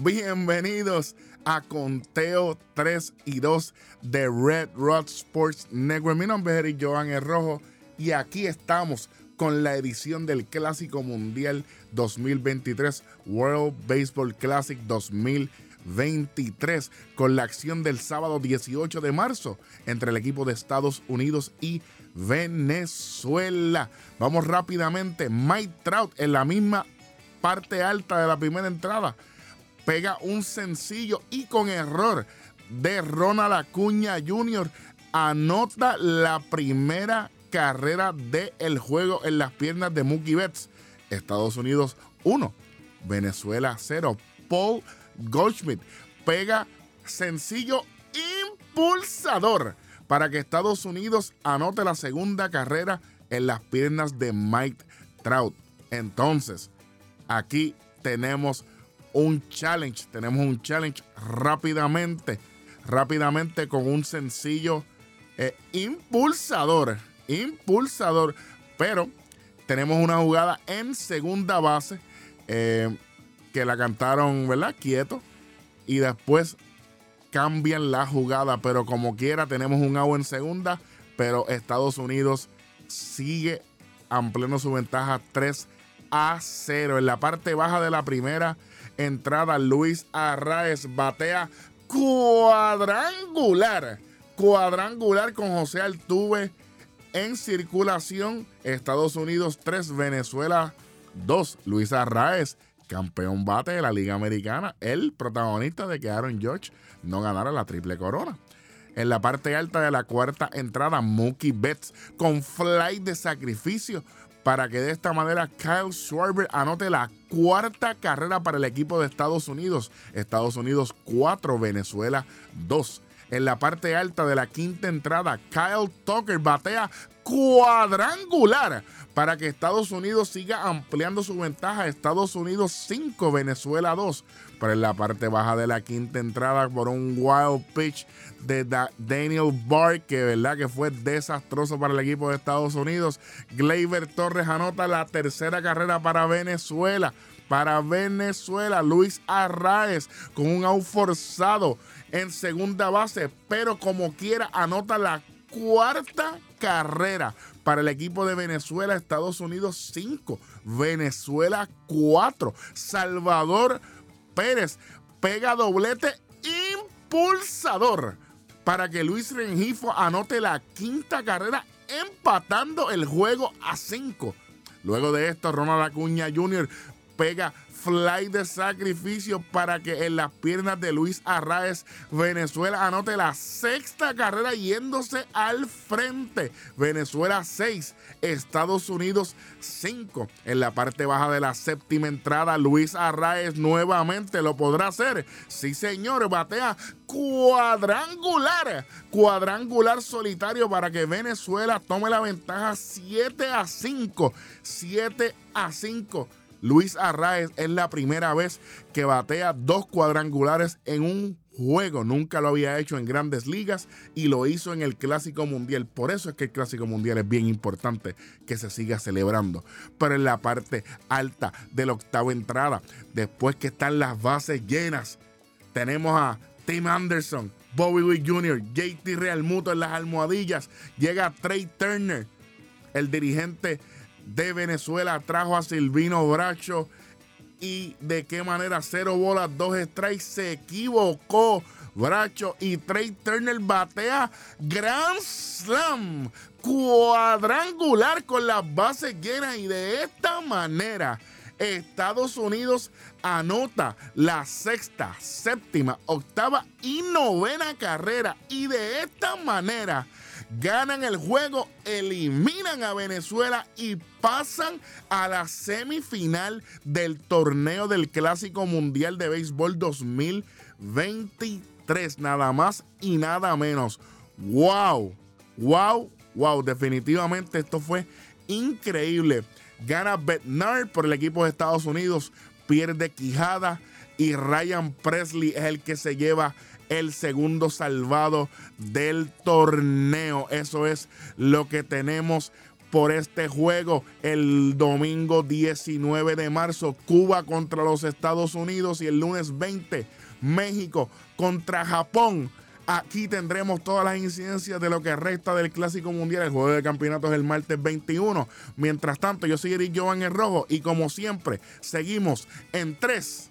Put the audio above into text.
Bienvenidos a Conteo 3 y 2 de Red Rod Sports Network. Mi nombre es Eric Joan El Rojo y aquí estamos con la edición del Clásico Mundial 2023, World Baseball Classic 2023, con la acción del sábado 18 de marzo entre el equipo de Estados Unidos y Venezuela. Vamos rápidamente, Mike Trout en la misma parte alta de la primera entrada pega un sencillo y con error de Ronald Acuña Jr. anota la primera carrera del juego en las piernas de Mookie Betts. Estados Unidos 1, Venezuela 0. Paul Goldschmidt pega sencillo impulsador para que Estados Unidos anote la segunda carrera en las piernas de Mike Trout. Entonces, aquí tenemos un challenge. Tenemos un challenge rápidamente, rápidamente con un sencillo eh, impulsador, impulsador. Pero tenemos una jugada en segunda base eh, que la cantaron, ¿verdad? Quieto. Y después cambian la jugada, pero como quiera tenemos un agua en segunda, pero Estados Unidos sigue ampliando su ventaja 3 a 0. En la parte baja de la primera entrada, Luis Arraez batea cuadrangular. Cuadrangular con José Altuve en circulación. Estados Unidos 3, Venezuela 2. Luis Arraez, campeón bate de la Liga Americana. El protagonista de que Aaron George no ganara la triple corona. En la parte alta de la cuarta entrada, Mookie Betts con fly de sacrificio para que de esta manera Kyle Schwarber anote la cuarta carrera para el equipo de Estados Unidos. Estados Unidos 4, Venezuela 2. En la parte alta de la quinta entrada, Kyle Tucker batea cuadrangular para que Estados Unidos siga ampliando su ventaja. Estados Unidos 5, Venezuela 2. Pero en la parte baja de la quinta entrada por un wild pitch de Daniel Barr, que verdad que fue desastroso para el equipo de Estados Unidos. Gleyber Torres anota la tercera carrera para Venezuela. Para Venezuela, Luis Arraez con un out forzado en segunda base, pero como quiera anota la cuarta carrera para el equipo de Venezuela, Estados Unidos 5, Venezuela 4, Salvador Pérez pega doblete impulsador para que Luis Rengifo anote la quinta carrera empatando el juego a 5. Luego de esto, Ronald Acuña Jr. pega fly de sacrificio para que en las piernas de Luis Arraez Venezuela anote la sexta carrera yéndose al frente. Venezuela 6, Estados Unidos 5. En la parte baja de la séptima entrada, Luis Arraez nuevamente lo podrá hacer. Sí, señor, batea cuadrangular, cuadrangular solitario para que Venezuela tome la ventaja 7 a 5. 7 a 5 Luis Arraez es la primera vez que batea dos cuadrangulares en un juego. Nunca lo había hecho en grandes ligas y lo hizo en el Clásico Mundial. Por eso es que el Clásico Mundial es bien importante que se siga celebrando. Pero en la parte alta de la octava entrada, después que están las bases llenas, tenemos a Tim Anderson, Bobby Wick Jr., JT Realmuto en las almohadillas. Llega Trey Turner, el dirigente de Venezuela trajo a Silvino Bracho y de qué manera cero bolas, dos strikes, se equivocó Bracho y Trey Turner batea Grand Slam cuadrangular con las bases llenas y de esta manera Estados Unidos anota la sexta, séptima, octava y novena carrera y de esta manera ganan el juego, eliminan a Venezuela y pasan a la semifinal del torneo del Clásico Mundial de Béisbol 2023. Nada más y nada menos. ¡Wow! ¡Wow! ¡Wow! Definitivamente esto fue increíble. Gana Bednar por el equipo de Estados Unidos, pierde Quijada y Ryan Presley es el que se lleva el segundo salvado del torneo. Eso es lo que tenemos por este juego el domingo 19 de marzo, Cuba contra los Estados Unidos y el lunes 20, México contra Japón. Aquí tendremos todas las incidencias de lo que resta del Clásico Mundial. El juego de campeonatos el martes 21. Mientras tanto, yo soy Eric Jovan el Rojo y como siempre, seguimos en 3